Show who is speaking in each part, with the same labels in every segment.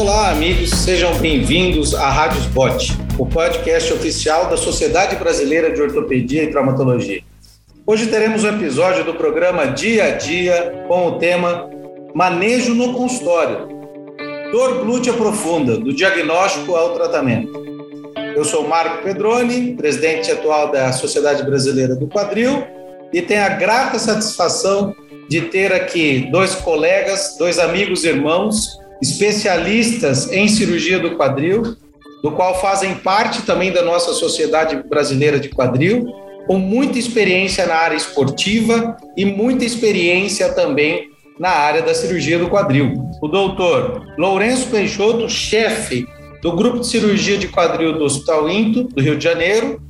Speaker 1: Olá, amigos, sejam bem-vindos à Rádio Spot, o podcast oficial da Sociedade Brasileira de Ortopedia e Traumatologia. Hoje teremos um episódio do programa Dia a Dia com o tema Manejo no Consultório. Dor glútea profunda, do diagnóstico ao tratamento. Eu sou Marco Pedroni, presidente atual da Sociedade Brasileira do Quadril, e tenho a grata satisfação de ter aqui dois colegas, dois amigos irmãos, especialistas em cirurgia do quadril, do qual fazem parte também da nossa Sociedade Brasileira de Quadril, com muita experiência na área esportiva e muita experiência também na área da cirurgia do quadril. O doutor Lourenço Peixoto, chefe do Grupo de Cirurgia de Quadril do Hospital Into, do Rio de Janeiro,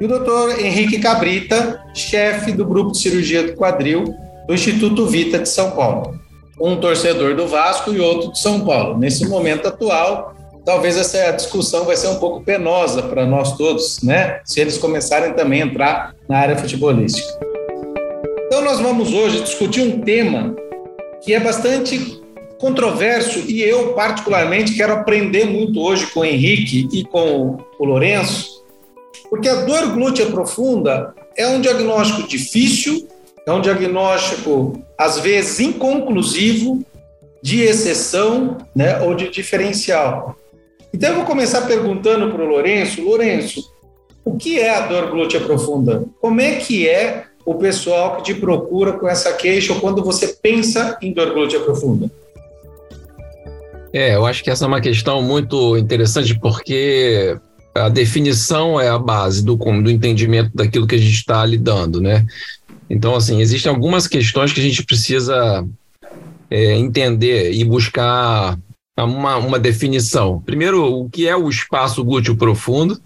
Speaker 1: e o doutor Henrique Cabrita, chefe do Grupo de Cirurgia do Quadril do Instituto Vita de São Paulo. Um torcedor do Vasco e outro de São Paulo. Nesse momento atual, talvez essa discussão vai ser um pouco penosa para nós todos, né? Se eles começarem também a entrar na área futebolística. Então, nós vamos hoje discutir um tema que é bastante controverso e eu, particularmente, quero aprender muito hoje com o Henrique e com o Lourenço, porque a dor glútea profunda é um diagnóstico difícil, é um diagnóstico, às vezes, inconclusivo, de exceção né, ou de diferencial. Então, eu vou começar perguntando para o Lourenço: Lourenço, o que é a dor glútea profunda? Como é que é o pessoal que te procura com essa queixa ou quando você pensa em dor glútea profunda?
Speaker 2: É, eu acho que essa é uma questão muito interessante porque a definição é a base do, do entendimento daquilo que a gente está lidando, né? Então, assim, existem algumas questões que a gente precisa é, entender e buscar uma, uma definição. Primeiro, o que é o espaço glúteo profundo,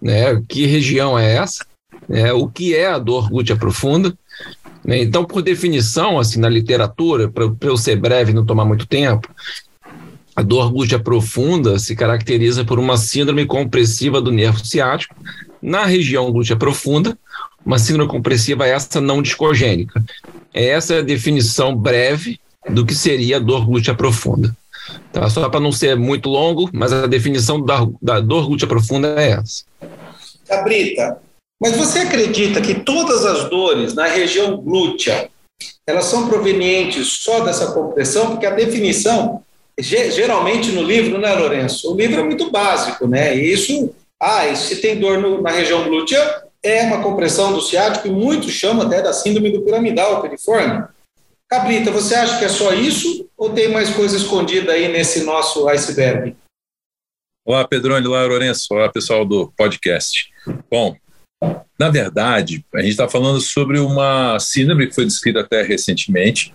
Speaker 2: né? Que região é essa? É, o que é a dor glútea profunda? Né? Então, por definição, assim, na literatura, para eu ser breve e não tomar muito tempo, a dor glútea profunda se caracteriza por uma síndrome compressiva do nervo ciático na região glútea profunda, uma síndrome compressiva essa não discogênica. Essa é a definição breve do que seria dor glútea profunda. Tá? Só para não ser muito longo, mas a definição da, da dor glútea profunda é essa.
Speaker 1: Cabrita, mas você acredita que todas as dores na região glútea elas são provenientes só dessa compressão? Porque a definição geralmente no livro, né, Lourenço? O livro é muito básico, né? Isso, ah, se tem dor no, na região glútea, é uma compressão do ciático e muitos chamam até da síndrome do piramidal piriforme. Cabrita, você acha que é só isso ou tem mais coisa escondida aí nesse nosso iceberg?
Speaker 3: Olá, Pedrone, olá, Lourenço, olá, pessoal do podcast. Bom, na verdade, a gente está falando sobre uma síndrome que foi descrita até recentemente,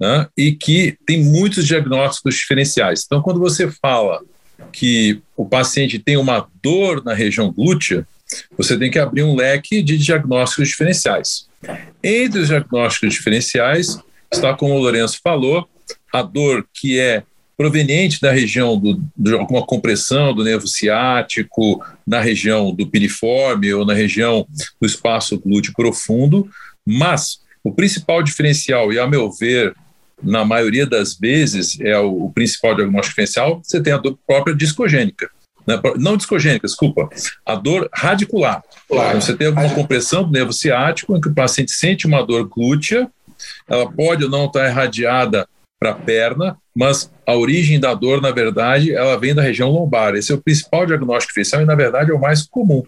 Speaker 3: né, e que tem muitos diagnósticos diferenciais. Então, quando você fala que o paciente tem uma dor na região glútea, você tem que abrir um leque de diagnósticos diferenciais. Entre os diagnósticos diferenciais está, como o Lourenço falou, a dor que é proveniente da região do, de alguma compressão do nervo ciático, na região do piriforme ou na região do espaço glúteo profundo, mas o principal diferencial, e a meu ver, na maioria das vezes, é o, o principal diagnóstico diferencial, você tem a dor própria discogênica. Né? Não discogênica, desculpa, a dor radicular. Claro. Você tem uma compressão do nervo ciático, em que o paciente sente uma dor glútea, ela pode ou não estar irradiada para a perna, mas a origem da dor, na verdade, ela vem da região lombar. Esse é o principal diagnóstico diferencial e, na verdade, é o mais comum.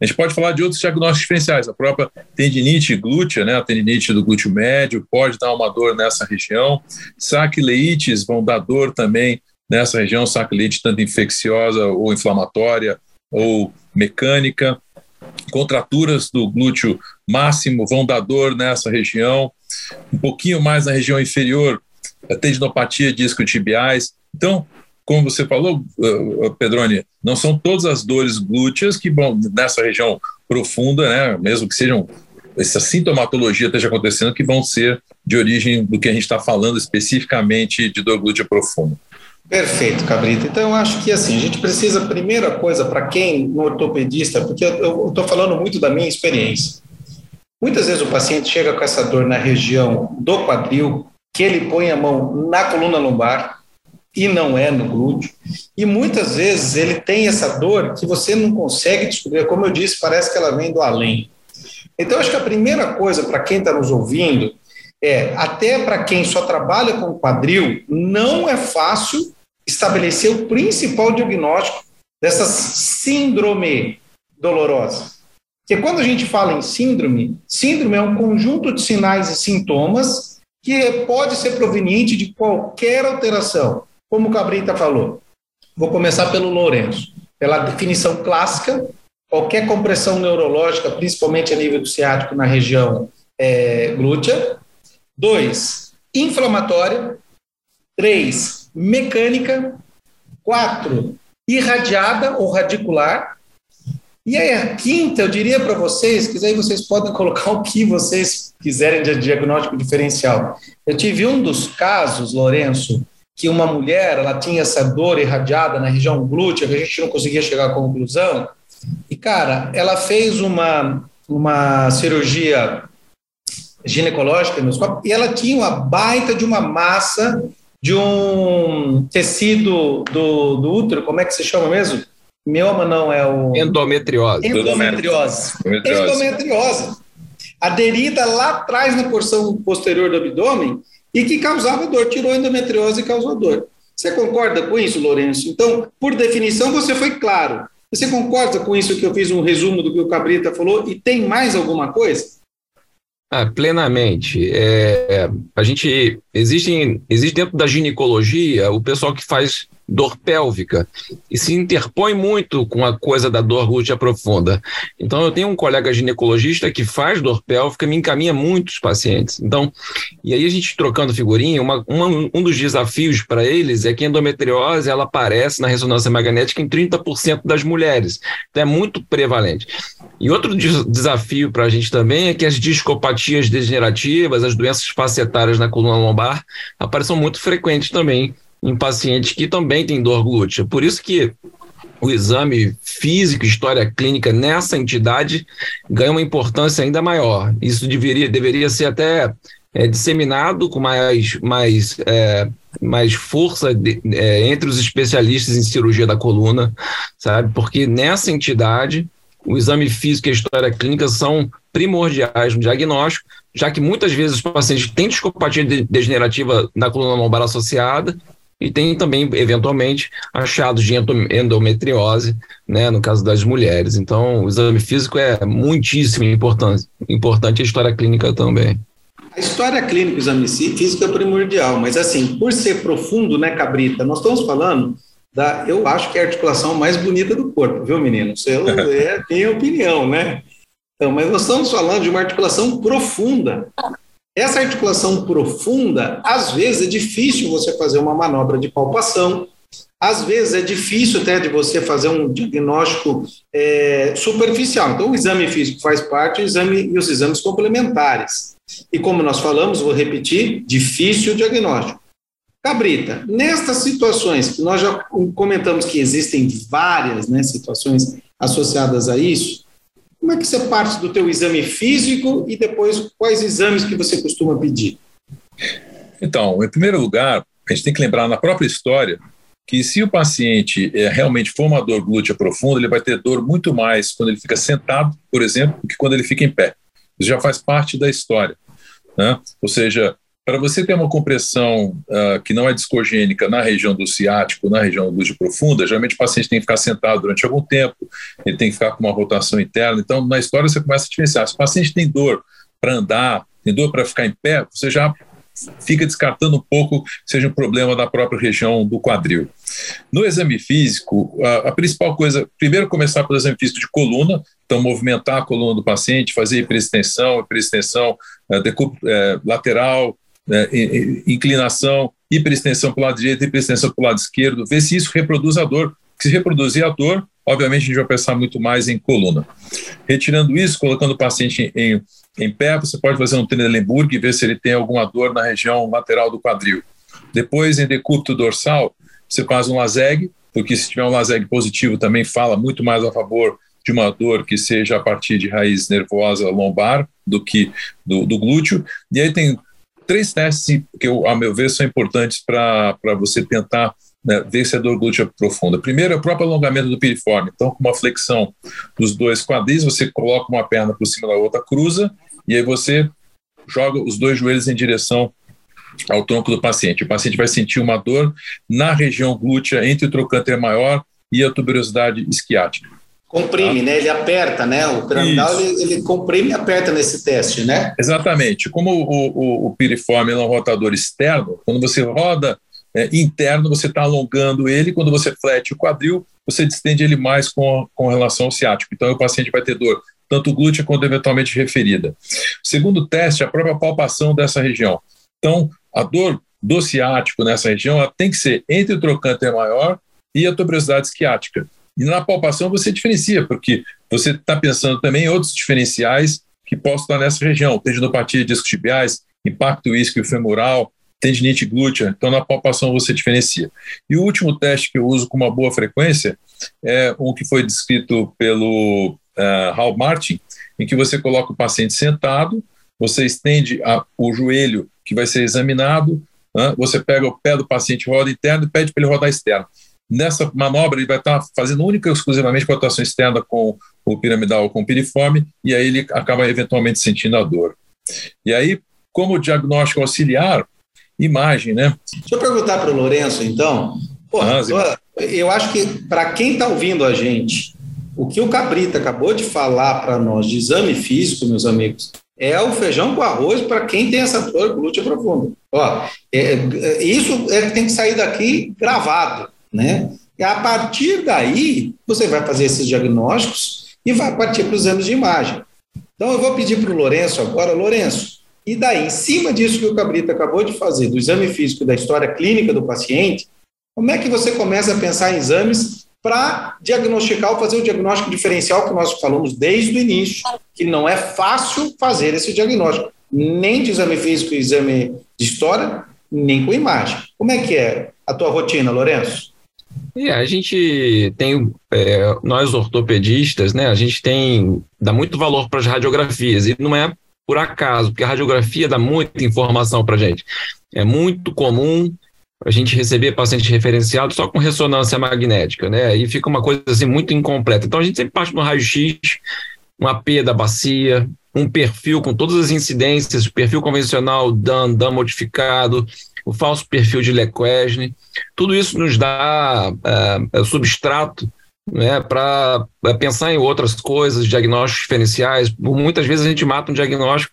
Speaker 3: A gente pode falar de outros diagnósticos diferenciais. A própria tendinite glútea, né, a tendinite do glúteo médio, pode dar uma dor nessa região. Saquileites vão dar dor também nessa região, saquileite tanto infecciosa ou inflamatória ou mecânica. Contraturas do glúteo máximo vão dar dor nessa região. Um pouquinho mais na região inferior, a tendinopatia disco-tibiais. Então, como você falou, uh, uh, Pedrone, não são todas as dores glúteas que vão nessa região profunda, né, mesmo que sejam essa sintomatologia esteja acontecendo, que vão ser de origem do que a gente está falando especificamente de dor glútea profunda.
Speaker 1: Perfeito, Cabrita. Então, eu acho que assim, a gente precisa, primeira coisa, para quem, no ortopedista, porque eu estou falando muito da minha experiência. Muitas vezes o paciente chega com essa dor na região do quadril, que ele põe a mão na coluna lombar, e não é no glúteo. E muitas vezes ele tem essa dor que você não consegue descobrir. Como eu disse, parece que ela vem do além. Então, acho que a primeira coisa para quem está nos ouvindo é, até para quem só trabalha com quadril, não é fácil estabelecer o principal diagnóstico dessa síndrome dolorosa. Porque quando a gente fala em síndrome, síndrome é um conjunto de sinais e sintomas que pode ser proveniente de qualquer alteração, como o Cabrita falou. Vou começar pelo Lourenço. Pela definição clássica, qualquer compressão neurológica, principalmente a nível do ciático na região é, glútea. Dois, inflamatória. Três, mecânica. Quatro, irradiada ou radicular. E aí, a quinta, eu diria para vocês, que aí vocês podem colocar o que vocês quiserem de diagnóstico diferencial. Eu tive um dos casos, Lourenço, que uma mulher ela tinha essa dor irradiada na região glútea, que a gente não conseguia chegar à conclusão. E, cara, ela fez uma, uma cirurgia ginecológica e ela tinha uma baita de uma massa de um tecido do, do útero, como é que se chama mesmo? Mioma não, é o...
Speaker 2: Endometriose.
Speaker 1: Endometriose. Endometriose. Endometriose. Aderida lá atrás na porção posterior do abdômen e que causava dor, tirou a endometriose e causou dor. Você concorda com isso, Lourenço? Então, por definição, você foi claro. Você concorda com isso que eu fiz um resumo do que o Cabrita falou? E tem mais alguma coisa?
Speaker 2: Ah, plenamente. É, a gente existe, existe dentro da ginecologia o pessoal que faz dor pélvica e se interpõe muito com a coisa da dor glútea profunda. Então, eu tenho um colega ginecologista que faz dor pélvica, me encaminha muitos pacientes. Então, e aí a gente trocando figurinha, uma, uma, um dos desafios para eles é que a endometriose ela aparece na ressonância magnética em 30% das mulheres. Então, é muito prevalente. E outro desafio para a gente também é que as discopatias degenerativas, as doenças facetárias na coluna lombar, aparecem muito frequentes também em pacientes que também têm dor glútea. Por isso que o exame físico, história clínica nessa entidade ganha uma importância ainda maior. Isso deveria, deveria ser até é, disseminado com mais, mais, é, mais força de, é, entre os especialistas em cirurgia da coluna, sabe? Porque nessa entidade o exame físico e a história clínica são primordiais no diagnóstico, já que muitas vezes os pacientes têm discopatia degenerativa na coluna lombar associada e tem também, eventualmente, achados de endometriose, né, no caso das mulheres. Então, o exame físico é muitíssimo importante, importante a história clínica também.
Speaker 1: A história clínica, o exame físico é primordial, mas assim, por ser profundo, né, Cabrita, nós estamos falando da, eu acho que é a articulação mais bonita do corpo, viu, menino? Você é, tem opinião, né? Então, mas nós estamos falando de uma articulação profunda. Essa articulação profunda, às vezes é difícil você fazer uma manobra de palpação, às vezes é difícil até de você fazer um diagnóstico é, superficial. Então, o exame físico faz parte, o exame e os exames complementares. E como nós falamos, vou repetir, difícil o diagnóstico. Cabrita, nestas situações que nós já comentamos que existem várias né, situações associadas a isso, como é que você parte do teu exame físico e depois quais exames que você costuma pedir?
Speaker 3: Então, em primeiro lugar, a gente tem que lembrar na própria história que se o paciente é, realmente for uma dor glútea profunda, ele vai ter dor muito mais quando ele fica sentado, por exemplo, do que quando ele fica em pé. Isso já faz parte da história. Né? Ou seja, para você ter uma compressão uh, que não é discogênica na região do ciático, na região do profunda, geralmente o paciente tem que ficar sentado durante algum tempo, ele tem que ficar com uma rotação interna. Então, na história, você começa a diferenciar. Se o paciente tem dor para andar, tem dor para ficar em pé, você já fica descartando um pouco que seja um problema da própria região do quadril. No exame físico, a, a, principal coisa, primeiro começar pelo exame físico de coluna, então movimentar a coluna do paciente, fazer hiperextensão, hiperextensão é, é, lateral, né, inclinação, hiperextensão para o lado direito, hiperextensão para o lado esquerdo, ver se isso reproduz a dor. Se reproduzir a dor, obviamente a gente vai pensar muito mais em coluna. Retirando isso, colocando o paciente em, em pé, você pode fazer um Trendelenburg e ver se ele tem alguma dor na região lateral do quadril. Depois, em decúbito dorsal, você faz um laseg, porque se tiver um laseg positivo também fala muito mais a favor de uma dor que seja a partir de raiz nervosa lombar do que do, do glúteo. E aí tem três testes que, eu, a meu ver, são importantes para você tentar né, vencedor glútea profunda. Primeiro é o próprio alongamento do piriforme. Então, com uma flexão dos dois quadris, você coloca uma perna por cima da outra, cruza, e aí você joga os dois joelhos em direção ao tronco do paciente. O paciente vai sentir uma dor na região glútea entre o trocânter maior e a tuberosidade isquiática.
Speaker 1: Comprime, né? Ele aperta, né? O piramidal ele, ele, comprime e aperta nesse teste, né?
Speaker 3: Exatamente. Como o, o, o piriforme é um rotador externo, quando você roda é, interno, você está alongando ele, quando você flete o quadril, você distende ele mais com, com relação ao ciático. Então, o paciente vai ter dor tanto glútea quanto eventualmente referida. segundo teste é a própria palpação dessa região. Então, a dor do ciático nessa região ela tem que ser entre o trocânter maior e a tuberosidade esquiática. E na palpação você diferencia, porque você está pensando também em outros diferenciais que possam estar nessa região, tendinopatia de discos tibiais, impacto isquio-femoral, tendinite glútea. Então, na palpação você diferencia. E o último teste que eu uso com uma boa frequência é um que foi descrito pelo uh, Hal Martin, em que você coloca o paciente sentado, você estende a, o joelho que vai ser examinado, né? você pega o pé do paciente, roda interno e pede para ele rodar externo. Nessa manobra, ele vai estar fazendo única e exclusivamente rotação externa com o piramidal ou com o piriforme, e aí ele acaba eventualmente sentindo a dor. E aí, como diagnóstico auxiliar, imagem, né?
Speaker 1: Deixa eu perguntar para o Lourenço, então. Pô, ah, eu acho que para quem está ouvindo a gente, o que o Cabrita acabou de falar para nós de exame físico, meus amigos, é o feijão com arroz para quem tem essa dor glútea profunda. Ó, é, é, isso é, tem que sair daqui gravado, né? E a partir daí, você vai fazer esses diagnósticos e vai partir para os exames de imagem. Então, eu vou pedir para o Lourenço agora, Lourenço, e daí, em cima disso que o Cabrita acabou de fazer, do exame físico e da história clínica do paciente, como é que você começa a pensar em exames para diagnosticar ou fazer o diagnóstico diferencial que nós falamos desde o início, que não é fácil fazer esse diagnóstico, nem de exame físico e exame de história, nem com imagem. Como é que é a tua rotina, Lourenço?
Speaker 2: É, a gente tem, é, nós ortopedistas, né, a gente tem, dá muito valor para as radiografias, e não é por acaso, porque a radiografia dá muita informação para a gente. É muito comum a gente receber paciente referenciado só com ressonância magnética, né? Aí fica uma coisa assim muito incompleta. Então a gente sempre parte no raio-x, um AP da bacia, um perfil com todas as incidências, perfil convencional DAN, DAN modificado, o falso perfil de Lequesne. Tudo isso nos dá é, substrato né, para é, pensar em outras coisas, diagnósticos diferenciais. Muitas vezes a gente mata um diagnóstico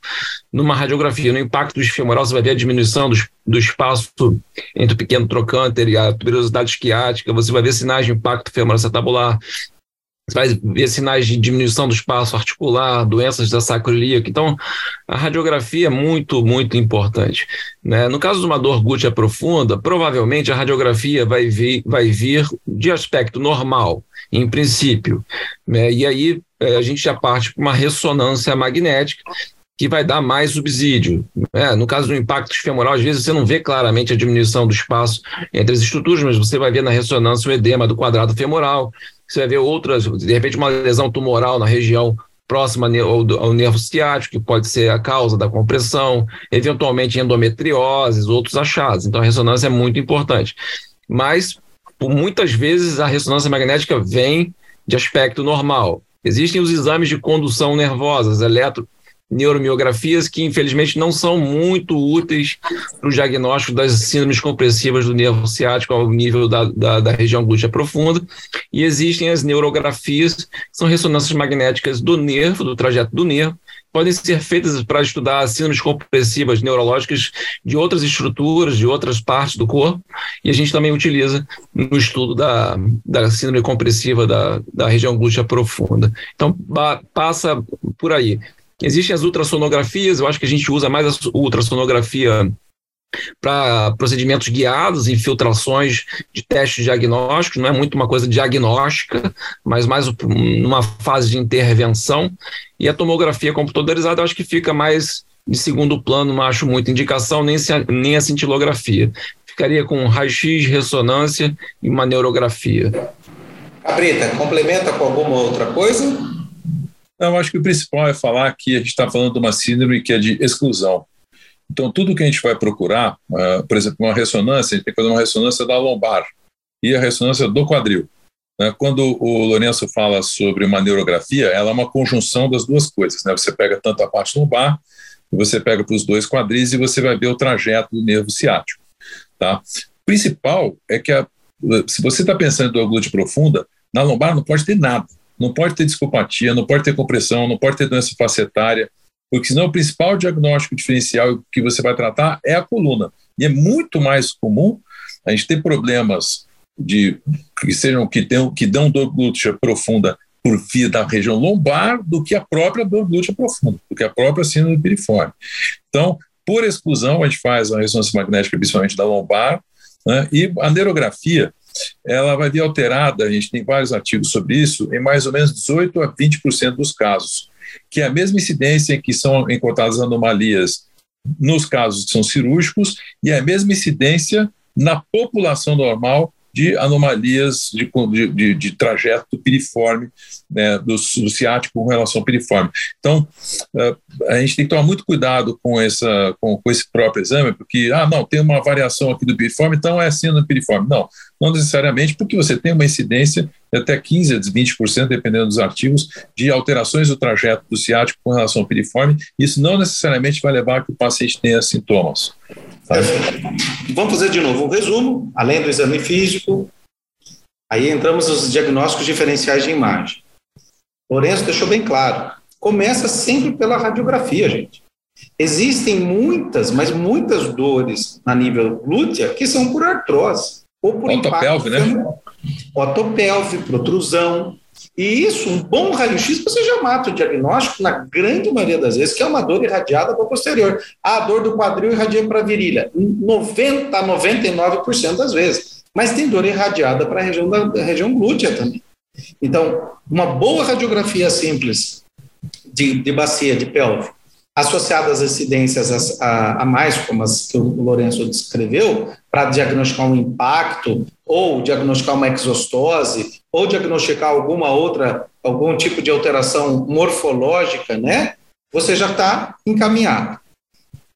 Speaker 2: numa radiografia. No impacto do femoral, você vai ver a diminuição do, do espaço entre o pequeno trocânter e a tuberosidade esquiática, você vai ver sinais de impacto femoral acetabular, vai ver sinais de diminuição do espaço articular, doenças da sacroiliaca. Então, a radiografia é muito, muito importante. Né? No caso de uma dor glútea profunda, provavelmente a radiografia vai vir, vai vir de aspecto normal, em princípio. Né? E aí é, a gente já parte para uma ressonância magnética, que vai dar mais subsídio. Né? No caso do impacto femoral, às vezes você não vê claramente a diminuição do espaço entre as estruturas, mas você vai ver na ressonância o edema do quadrado femoral, você vai ver outras, de repente uma lesão tumoral na região próxima ao nervo ciático, que pode ser a causa da compressão, eventualmente endometrioses, outros achados. Então a ressonância é muito importante. Mas, muitas vezes, a ressonância magnética vem de aspecto normal. Existem os exames de condução nervosa, eletro, neuromiografias que, infelizmente, não são muito úteis para o diagnóstico das síndromes compressivas do nervo ciático ao nível da, da, da, região glútea profunda. E existem as neurografias, que são ressonâncias magnéticas do nervo, do trajeto do nervo, podem ser feitas para estudar síndromes compressivas neurológicas de outras estruturas, de outras partes do corpo, e a gente também utiliza no estudo da, da síndrome compressiva da, da região glútea profunda. Então, passa por aí. Existem as ultrassonografias, eu acho que a gente usa mais a ultrassonografia para procedimentos guiados, infiltrações de testes diagnósticos, não é muito uma coisa diagnóstica, mas mais numa fase de intervenção. E a tomografia computadorizada, eu acho que fica mais de segundo plano, não acho muita indicação, nem, nem a cintilografia. Ficaria com raio-x, ressonância e uma neurografia.
Speaker 1: Cabrita, complementa com alguma outra coisa?
Speaker 3: Eu acho que o principal é falar que a gente está falando de uma síndrome que é de exclusão. Então, tudo que a gente vai procurar, uh, por exemplo, uma ressonância, a gente tem que fazer uma ressonância da lombar. e a ressonância do quadril. Né? Quando o Lourenço fala sobre uma neurografia, ela é uma conjunção das duas coisas. Né? Você pega tanto a parte lombar, você pega para os dois quadris e você vai ver o trajeto do nervo ciático. Tá? O principal é que a, se você está pensando em glúteo profunda, na lombar não pode ter nada. Não pode ter discopatia, não pode ter compressão, não pode ter doença facetária, porque senão o principal diagnóstico diferencial que você vai tratar é a coluna. E é muito mais comum a gente ter problemas de que sejam que, tenham, que dão dor glútea profunda por via da região lombar do que a própria dor glútea profunda, do que a própria síndrome piriforme. Então, por exclusão, a gente faz a ressonância magnética principalmente da lombar, né, e a neurografia, ela vai vir alterada, a gente tem vários artigos sobre isso, em mais ou menos 18 a 20% dos casos, que é a mesma incidência em que são encontradas anomalias nos casos que são cirúrgicos e é a mesma incidência na população normal de anomalias de, de, de trajeto piriforme, né, do, do, ciático com relação ao piriforme. Então, uh, a gente tem que tomar muito cuidado com, essa, com, com, esse próprio exame, porque, ah, não, tem uma variação aqui do piriforme, então é no piriforme. Não, não necessariamente, porque você tem uma incidência até 15% a 20%, dependendo dos artigos, de alterações do trajeto do ciático com relação ao piriforme. Isso não necessariamente vai levar a que o paciente tenha sintomas.
Speaker 1: Tá? Vamos fazer de novo um resumo, além do exame físico. Aí entramos nos diagnósticos diferenciais de imagem. Lourenço deixou bem claro. Começa sempre pela radiografia, gente. Existem muitas, mas muitas dores na nível glútea que são por artrose ou por
Speaker 3: Otopelve, impacto. né?
Speaker 1: Otopelve, protrusão, e isso, um bom raio-x, você já mata o diagnóstico, na grande maioria das vezes, que é uma dor irradiada para o posterior. A dor do quadril irradia para a virilha, 90% a 99% das vezes. Mas tem dor irradiada para a região, da, região glútea também. Então, uma boa radiografia simples de, de bacia, de pelve, associadas às incidências a, a, a, mais, como as que o Lourenço descreveu, para diagnosticar um impacto, ou diagnosticar uma exostose, ou diagnosticar alguma outra, algum tipo de alteração morfológica, né? Você já está encaminhado.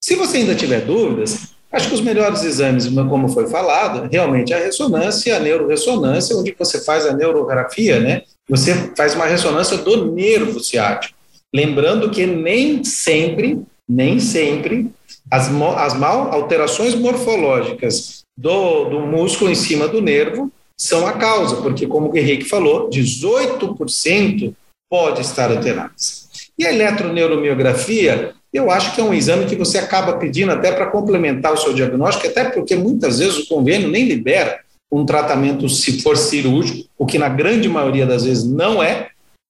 Speaker 1: Se você ainda tiver dúvidas, acho que os melhores exames, como foi falado, realmente é a ressonância e a neuroressonância, onde você faz a neurografia, né? Você faz uma ressonância do nervo ciático. Lembrando que nem sempre, nem sempre, as, as mal alterações morfológicas do, do músculo em cima do nervo são a causa, porque, como o Henrique falou, 18% pode estar alteradas. E a eletroneuromiografia, eu acho que é um exame que você acaba pedindo até para complementar o seu diagnóstico, até porque muitas vezes o convênio nem libera um tratamento se for cirúrgico, o que na grande maioria das vezes não é,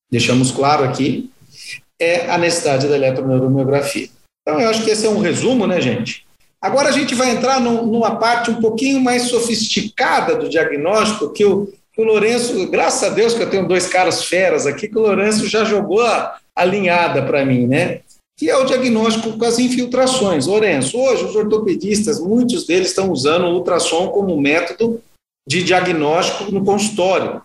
Speaker 1: deixamos claro aqui, é a necessidade da eletroneuromiografia. Então, eu acho que esse é um resumo, né, gente? Agora a gente vai entrar no, numa parte um pouquinho mais sofisticada do diagnóstico, que o, que o Lourenço, graças a Deus que eu tenho dois caras feras aqui, que o Lourenço já jogou a, alinhada para mim, né? Que é o diagnóstico com as infiltrações. Lourenço, hoje os ortopedistas, muitos deles estão usando o ultrassom como método de diagnóstico no consultório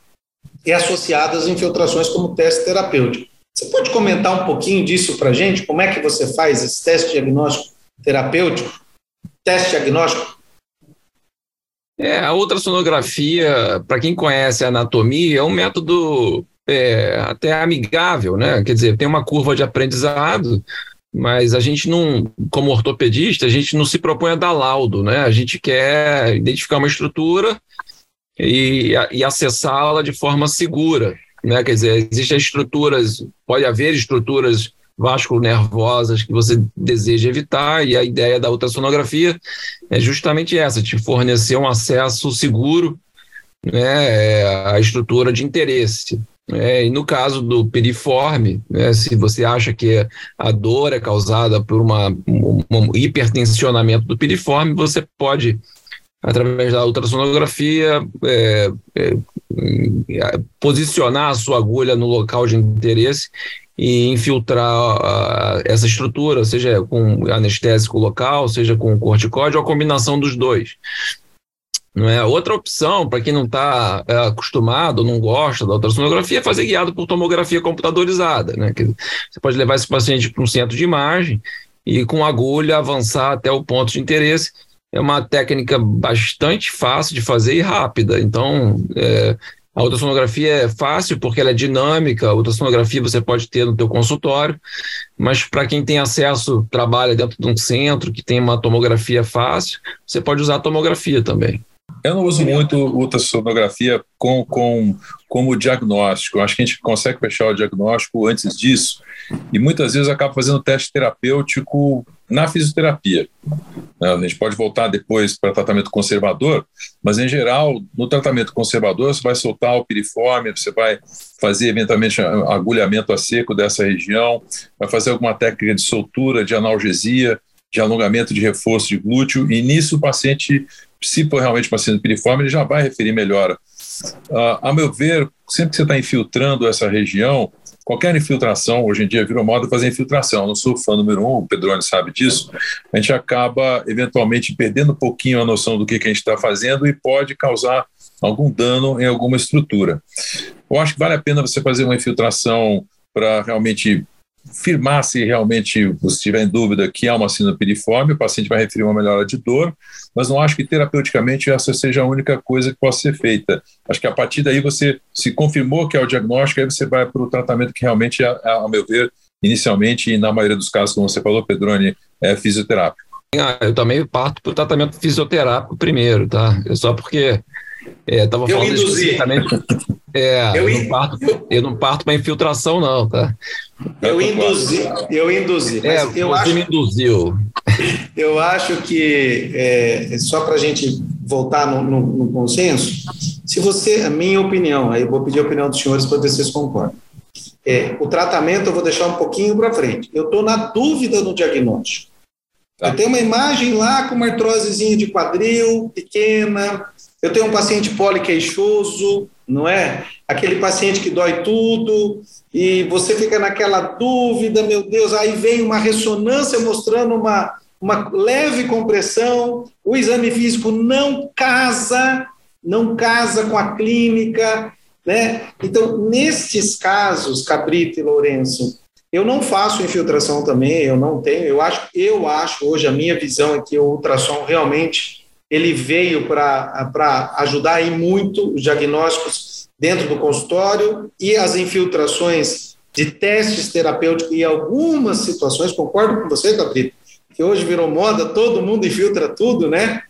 Speaker 1: e associado às infiltrações como teste terapêutico. Você pode comentar um pouquinho disso para a gente? Como é que você faz esse teste diagnóstico terapêutico? Teste diagnóstico?
Speaker 2: É, a ultrassonografia, para quem conhece a anatomia, é um método é, até amigável, né? Quer dizer, tem uma curva de aprendizado, mas a gente não, como ortopedista, a gente não se propõe a dar laudo, né? A gente quer identificar uma estrutura e, e acessá-la de forma segura né? Quer dizer, existem estruturas, pode haver estruturas vasculo-nervosas que você deseja evitar, e a ideia da ultrassonografia é justamente essa, te fornecer um acesso seguro né, à estrutura de interesse. É, e no caso do piriforme, né, se você acha que a dor é causada por uma, um, um hipertensionamento do piriforme, você pode através da ultrassonografia, é, é, posicionar a sua agulha no local de interesse e infiltrar essa estrutura, seja com anestésico local, seja com corticóide ou a combinação dos dois. Não é? Outra opção, para quem não está é, acostumado, não gosta da ultrassonografia, é fazer guiado por tomografia computadorizada. Né? Você pode levar esse paciente para um centro de imagem e com agulha avançar até o ponto de interesse é uma técnica bastante fácil de fazer e rápida. Então, é, a ultrassonografia é fácil porque ela é dinâmica, a ultrassonografia você pode ter no teu consultório, mas para quem tem acesso, trabalha dentro de um centro que tem uma tomografia fácil, você pode usar a tomografia também.
Speaker 3: Eu não uso muito ultrassonografia com, com, como diagnóstico. Acho que a gente consegue fechar o diagnóstico antes disso. E muitas vezes acaba fazendo teste terapêutico na fisioterapia. Né? A gente pode voltar depois para tratamento conservador, mas em geral, no tratamento conservador, você vai soltar o piriforme, você vai fazer eventualmente agulhamento a seco dessa região, vai fazer alguma técnica de soltura, de analgesia, de alongamento de reforço de glúteo, e nisso o paciente se for realmente síndrome piriforme, ele já vai referir melhora. Uh, a meu ver, sempre que você está infiltrando essa região, qualquer infiltração, hoje em dia virou moda fazer infiltração. Eu não sou fã número um, o Pedrone sabe disso. A gente acaba, eventualmente, perdendo um pouquinho a noção do que, que a gente está fazendo e pode causar algum dano em alguma estrutura. Eu acho que vale a pena você fazer uma infiltração para realmente firmar se realmente você estiver em dúvida que há uma síndrome piriforme, o paciente vai referir uma melhora de dor, mas não acho que terapeuticamente essa seja a única coisa que possa ser feita. Acho que a partir daí você se confirmou que é o diagnóstico, aí você vai para o tratamento que realmente, é, ao meu ver, inicialmente, e na maioria dos casos, como você falou, Pedrone, é fisioterápico.
Speaker 2: Ah, eu também parto para o tratamento fisioterápico primeiro, tá? É só porque é, tava eu falando especificamente. É, eu, eu, não parto, eu não parto para infiltração, não, tá?
Speaker 1: Eu induzi, eu induzi.
Speaker 2: É, eu você acho, me induziu.
Speaker 1: Eu acho que, é, só para a gente voltar no, no, no, consenso, se você, a minha opinião, aí eu vou pedir a opinião dos senhores para ver se vocês concordam. É, o tratamento eu vou deixar um pouquinho para frente. Eu estou na dúvida no diagnóstico. Tá. Eu tenho uma imagem lá com uma artrosezinha de quadril, pequena, eu tenho um paciente poliqueixoso, não é? Aquele paciente que dói tudo e você fica naquela dúvida, meu Deus, aí vem uma ressonância mostrando uma, uma leve compressão, o exame físico não casa, não casa com a clínica, né? Então, nestes casos, Cabrita e Lourenço, eu não faço infiltração também, eu não tenho, eu acho, eu acho hoje a minha visão é que o ultrassom realmente ele veio para ajudar em muito os diagnósticos dentro do consultório e as infiltrações de testes terapêuticos em algumas situações, concordo com você, Cabrito, que hoje virou moda, todo mundo infiltra tudo, né?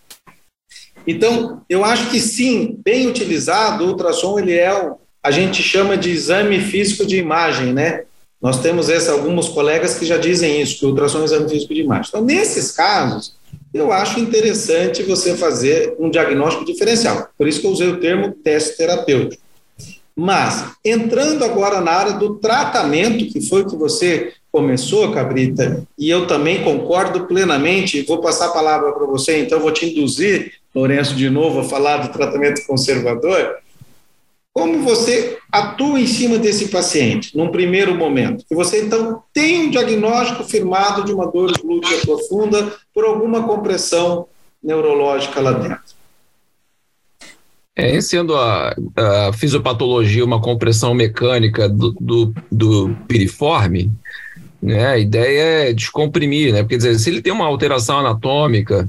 Speaker 1: Então, eu acho que sim, bem utilizado, o ultrassom ele é o, a gente chama de exame físico de imagem, né? Nós temos essa, alguns colegas que já dizem isso, que o ultrassom é um exame físico de imagem. Então, nesses casos, eu acho interessante você fazer um diagnóstico diferencial. Por isso que eu usei o termo teste terapêutico. Mas, entrando agora na área do tratamento, que foi o que você começou, Cabrita, e eu também concordo plenamente, vou passar a palavra para você, então vou te induzir, Lourenço, de novo, a falar do tratamento conservador. Como você atua em cima desse paciente, num primeiro momento? Que você, então, tem um diagnóstico firmado de uma dor glútea profunda por alguma compressão neurológica lá dentro.
Speaker 2: É, sendo a, a, fisiopatologia uma compressão mecânica do, do, do, piriforme, né, a ideia é descomprimir, né? Porque, dizer, se ele tem uma alteração anatômica,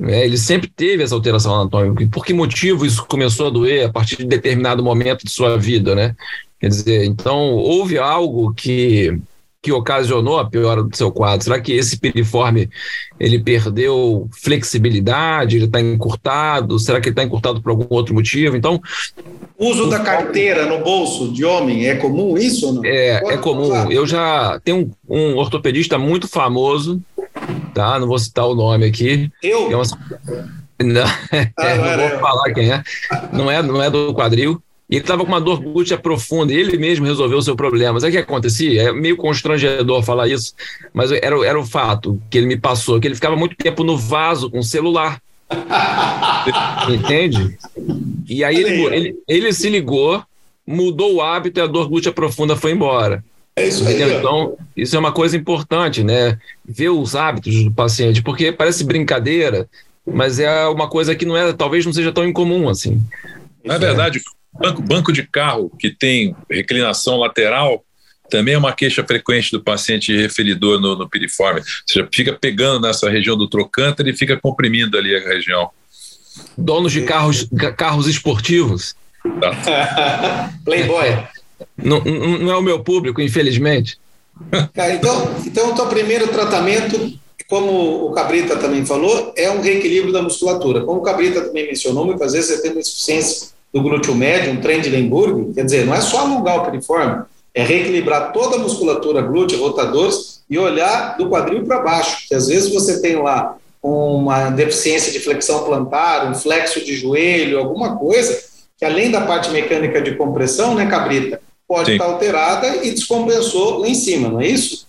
Speaker 2: é, ele sempre teve essa alteração anatômica. Por que motivo isso começou a doer a partir de determinado momento de sua vida, né? Quer dizer, então houve algo que que ocasionou a piora do seu quadro? Será que esse piriforme ele perdeu flexibilidade, ele está encurtado? Será que ele está encurtado por algum outro motivo? Então,
Speaker 1: uso da carteira no bolso de homem é comum isso ou não?
Speaker 2: É, é comum. Eu já tenho um, um ortopedista muito famoso tá? Não vou citar o nome aqui.
Speaker 1: Eu?
Speaker 2: É uma... Não, ah, é, não, vou falar quem é. Não é, não é do quadril. E ele estava com uma dor glútea profunda, e ele mesmo resolveu o seu problema. Sabe o que acontecia? É meio constrangedor falar isso, mas era, era o fato que ele me passou, que ele ficava muito tempo no vaso com o celular. Entende? E aí ele, ele, ele se ligou, mudou o hábito e a dor glútea profunda foi embora.
Speaker 1: É isso aí.
Speaker 2: Então, isso é uma coisa importante, né? Ver os hábitos do paciente, porque parece brincadeira, mas é uma coisa que não é, talvez não seja tão incomum assim.
Speaker 3: Na verdade, banco, banco de carro que tem reclinação lateral também é uma queixa frequente do paciente referidor no, no piriforme. Ou seja, fica pegando nessa região do trocânter e fica comprimindo ali a região.
Speaker 2: Donos de carros, carros esportivos.
Speaker 1: Tá. Playboy.
Speaker 2: Não, não é o meu público, infelizmente.
Speaker 1: Cara, então, então, o teu primeiro tratamento, como o Cabrita também falou, é um reequilíbrio da musculatura. Como o Cabrita também mencionou, muitas vezes você tem uma insuficiência do glúteo médio, um Trendelenburg, quer dizer, não é só alongar o piriforme, é reequilibrar toda a musculatura glútea, rotadores, e olhar do quadril para baixo, que às vezes você tem lá uma deficiência de flexão plantar, um flexo de joelho, alguma coisa, que além da parte mecânica de compressão, né, Cabrita, pode Sim. estar alterada e descompensou lá em cima, não é isso?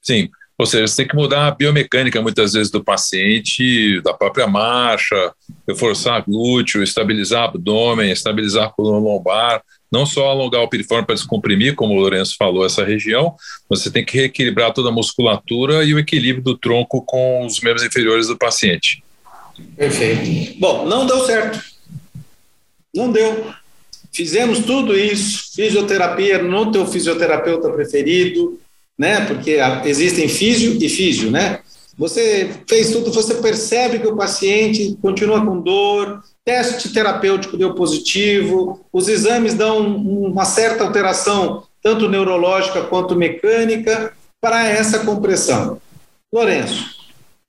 Speaker 3: Sim. Ou seja, você tem que mudar a biomecânica muitas vezes do paciente, da própria marcha, reforçar glúteo, estabilizar abdômen, estabilizar a coluna lombar, não só alongar o piriforme para descomprimir, como o Lourenço falou, essa região, você tem que reequilibrar toda a musculatura e o equilíbrio do tronco com os membros inferiores do paciente.
Speaker 1: Perfeito. Bom, não deu certo. Não deu. Fizemos tudo isso, fisioterapia no teu fisioterapeuta preferido, né? Porque existem físio e físio, né? Você fez tudo, você percebe que o paciente continua com dor, teste terapêutico deu positivo, os exames dão uma certa alteração, tanto neurológica quanto mecânica, para essa compressão. Lourenço,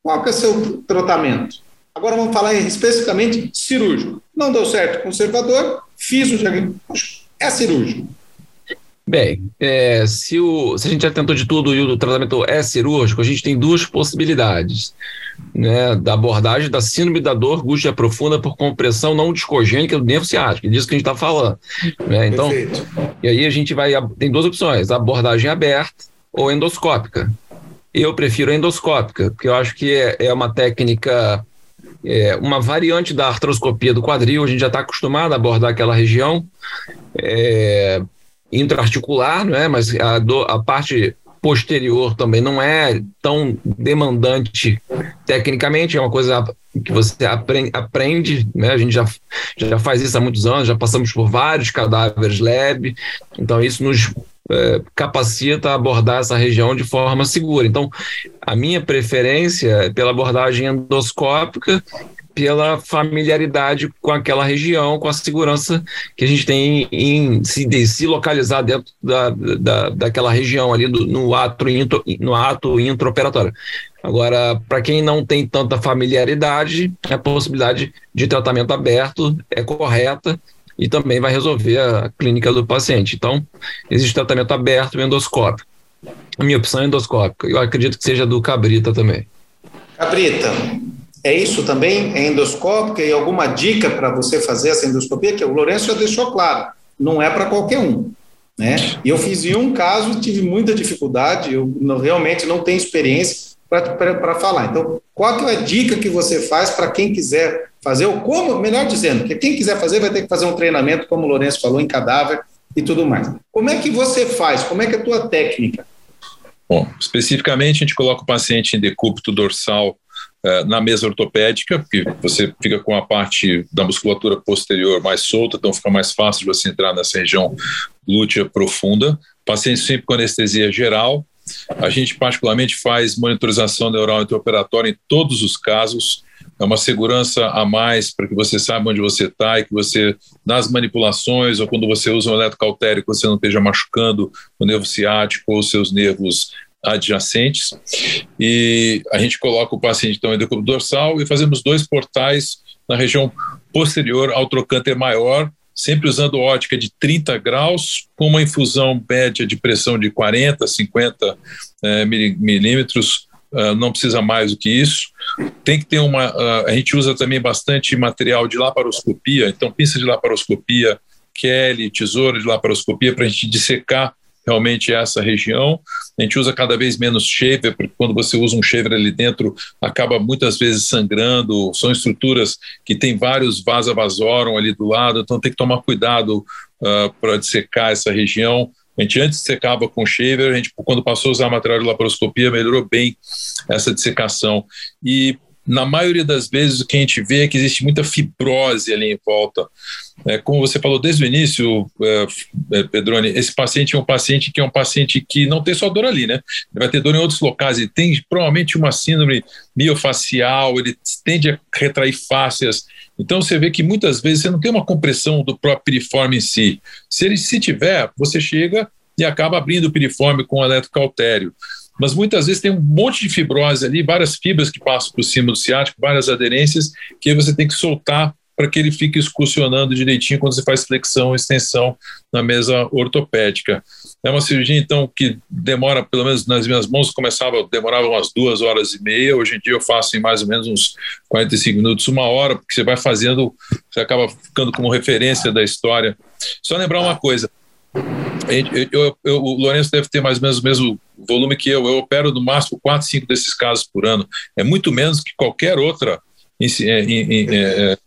Speaker 1: qual que é o seu tratamento? Agora vamos falar especificamente cirúrgico. Não deu certo conservador, fiz o diagnóstico. É cirúrgico.
Speaker 2: Bem, é, se, o, se a gente já tentou de tudo e o tratamento é cirúrgico, a gente tem duas possibilidades. Né, da abordagem da síndrome da dor gústia profunda por compressão não discogênica do nervo ciático, é disso que a gente está falando. Né? Então, Perfeito. e aí a gente vai, tem duas opções, abordagem aberta ou endoscópica. Eu prefiro endoscópica, porque eu acho que é, é uma técnica, é, uma variante da artroscopia do quadril, a gente já está acostumado a abordar aquela região, é, intraarticular, não é? mas a, do, a parte posterior também não é tão demandante tecnicamente, é uma coisa que você aprende, aprende né? a gente já, já faz isso há muitos anos, já passamos por vários cadáveres lab, então isso nos é, capacita a abordar essa região de forma segura. Então, a minha preferência é pela abordagem endoscópica pela familiaridade com aquela região, com a segurança que a gente tem em se, de se localizar dentro da, da, daquela região ali do, no ato, intro, no ato intraoperatório. Agora, para quem não tem tanta familiaridade, a possibilidade de tratamento aberto é correta e também vai resolver a clínica do paciente. Então, existe tratamento aberto e endoscópico. A minha opção é endoscópica. Eu acredito que seja do Cabrita também.
Speaker 1: Cabrita, é isso também? É endoscópica e alguma dica para você fazer essa endoscopia? Que o Lourenço já deixou claro, não é para qualquer um. Né? E eu fiz em um caso, tive muita dificuldade, eu não, realmente não tenho experiência para falar. Então, qual é a dica que você faz para quem quiser fazer, ou como, melhor dizendo, que quem quiser fazer vai ter que fazer um treinamento, como o Lourenço falou, em cadáver e tudo mais. Como é que você faz? Como é que é a tua técnica?
Speaker 3: Bom, especificamente a gente coloca o paciente em decúbito dorsal uh, na mesa ortopédica, porque você fica com a parte da musculatura posterior mais solta, então fica mais fácil de você entrar nessa região glútea profunda. Paciente sempre com anestesia geral. A gente particularmente faz monitorização neural intraoperatória em todos os casos, é uma segurança a mais para que você saiba onde você está e que você, nas manipulações ou quando você usa um eletrocautérico, você não esteja machucando o nervo ciático ou os seus nervos adjacentes. E a gente coloca o paciente então em decúbito dorsal e fazemos dois portais na região posterior ao trocânter maior, sempre usando ótica de 30 graus, com uma infusão média de pressão de 40, 50 é, milímetros Uh, não precisa mais do que isso. Tem que ter uma. Uh, a gente usa também bastante material de laparoscopia, então pinça de laparoscopia, Kelly, tesoura de laparoscopia para a gente dissecar realmente essa região. A gente usa cada vez menos shaver, porque quando você usa um shaver ali dentro, acaba muitas vezes sangrando. São estruturas que tem vários vaza-vasorum ali do lado, então tem que tomar cuidado uh, para dissecar essa região. A gente antes secava com shaver, a gente quando passou a usar material de laparoscopia melhorou bem essa dissecação. E na maioria das vezes o que a gente vê é que existe muita fibrose ali em volta. É, como você falou desde o início, é, é, Pedrone, esse paciente é um paciente que é um paciente que não tem só dor ali, né? Ele vai ter dor em outros locais, ele tem provavelmente uma síndrome miofacial, ele tende a retrair fáscias. Então você vê que muitas vezes você não tem uma compressão do próprio piriforme em si. Se ele se tiver, você chega e acaba abrindo o piriforme com eletrocautério mas muitas vezes tem um monte de fibrose ali, várias fibras que passam por cima do ciático, várias aderências, que você tem que soltar para que ele fique excursionando direitinho quando você faz flexão e extensão na mesa ortopédica. É uma cirurgia, então, que demora, pelo menos nas minhas mãos, começava, demorava umas duas horas e meia, hoje em dia eu faço em mais ou menos uns 45 minutos, uma hora, porque você vai fazendo, você acaba ficando como referência da história. Só lembrar uma coisa, eu, eu, eu, o Lourenço deve ter mais ou menos o mesmo volume que eu. Eu opero no máximo 4, 5 desses casos por ano. É muito menos que qualquer outra indicação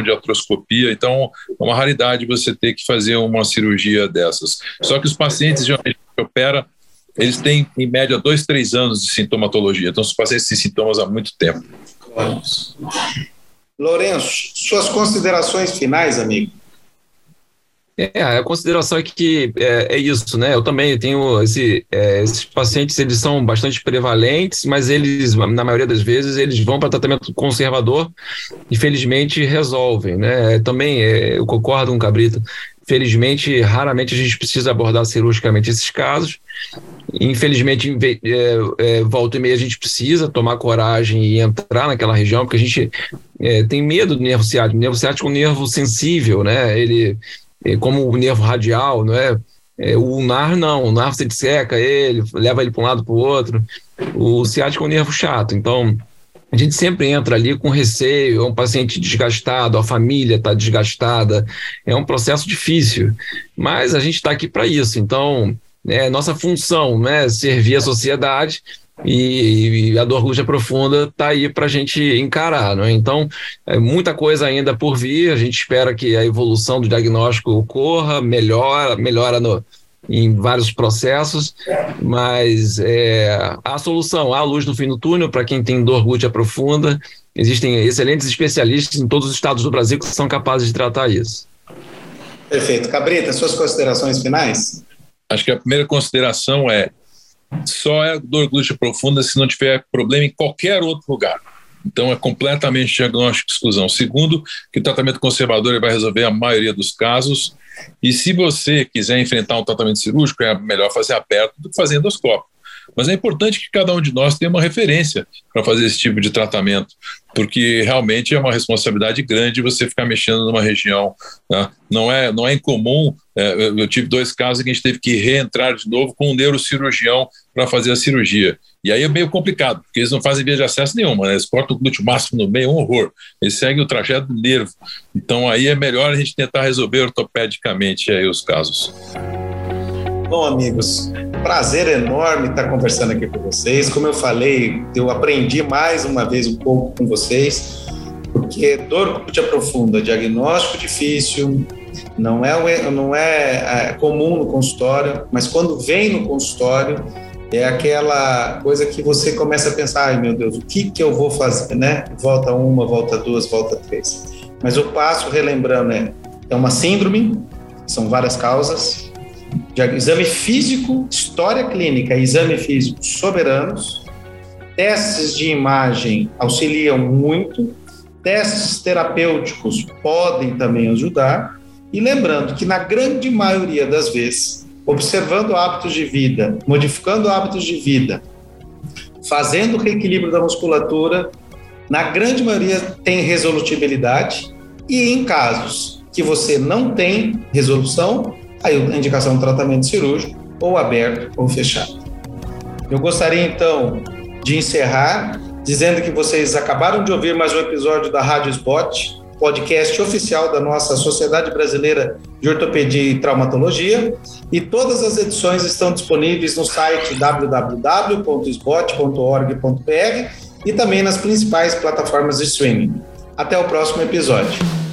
Speaker 3: é, de artroscopia. Então, é uma raridade você ter que fazer uma cirurgia dessas. Só que os pacientes geralmente que opera, eles têm, em média, dois, três anos de sintomatologia. Então, os pacientes têm sintomas há muito tempo.
Speaker 1: Lourenço, suas considerações finais, amigo?
Speaker 2: É, a consideração é que é, é isso, né? Eu também tenho esse, é, esses pacientes, eles são bastante prevalentes, mas eles, na maioria das vezes, eles vão para tratamento conservador e felizmente resolvem, né? Também é, eu concordo com o Cabrito. Felizmente, raramente a gente precisa abordar cirurgicamente esses casos. Infelizmente, é, é, volta e meia a gente precisa tomar coragem e entrar naquela região, porque a gente é, tem medo do nervo ciático. O nervo ciático é um nervo sensível, né? Ele é, como o nervo radial, não é? é o ulnar não, o ulnar você disseca ele, leva ele para um lado para o outro. O ciático é um nervo chato, então a gente sempre entra ali com receio, é um paciente desgastado, a família está desgastada, é um processo difícil, mas a gente está aqui para isso, então é nossa função, né, servir a sociedade e, e a dor glútea profunda está aí para a gente encarar. Né? Então, é muita coisa ainda por vir, a gente espera que a evolução do diagnóstico ocorra, melhora, melhora no, em vários processos, mas é, a solução, há luz no fim do túnel para quem tem dor glútea profunda. Existem excelentes especialistas em todos os estados do Brasil que são capazes de tratar isso.
Speaker 1: Perfeito. Cabrita, suas considerações finais?
Speaker 3: Acho que a primeira consideração é só é dor glútea profunda se não tiver problema em qualquer outro lugar. Então é completamente diagnóstico de exclusão. Segundo, que o tratamento conservador vai resolver a maioria dos casos. E se você quiser enfrentar um tratamento cirúrgico, é melhor fazer aberto do que fazer endoscópio. Mas é importante que cada um de nós tenha uma referência para fazer esse tipo de tratamento, porque realmente é uma responsabilidade grande você ficar mexendo numa região. Tá? Não, é, não é incomum. É, eu tive dois casos que a gente teve que reentrar de novo com um neurocirurgião para fazer a cirurgia. E aí é meio complicado, porque eles não fazem via de acesso nenhuma, né? eles cortam o glúteo máximo no meio, é um horror. Eles seguem o trajeto do nervo. Então aí é melhor a gente tentar resolver ortopedicamente aí os casos.
Speaker 1: Bom, amigos, prazer enorme estar conversando aqui com vocês. Como eu falei, eu aprendi mais uma vez um pouco com vocês, porque dor glútea profunda, diagnóstico difícil, não é, não é, é comum no consultório, mas quando vem no consultório, é aquela coisa que você começa a pensar, ai meu Deus, o que, que eu vou fazer, né? Volta uma, volta duas, volta três. Mas o passo, relembrando, é, é uma síndrome, são várias causas, exame físico, história clínica e exame físico soberanos. Testes de imagem auxiliam muito. Testes terapêuticos podem também ajudar. E lembrando que, na grande maioria das vezes, observando hábitos de vida, modificando hábitos de vida, fazendo o reequilíbrio da musculatura, na grande maioria tem resolutibilidade. E em casos que você não tem resolução, aí a indicação um tratamento cirúrgico, ou aberto ou fechado. Eu gostaria então de encerrar dizendo que vocês acabaram de ouvir mais um episódio da Rádio Spot, podcast oficial da nossa Sociedade Brasileira de Ortopedia e Traumatologia, e todas as edições estão disponíveis no site www.spot.org.br e também nas principais plataformas de streaming. Até o próximo episódio.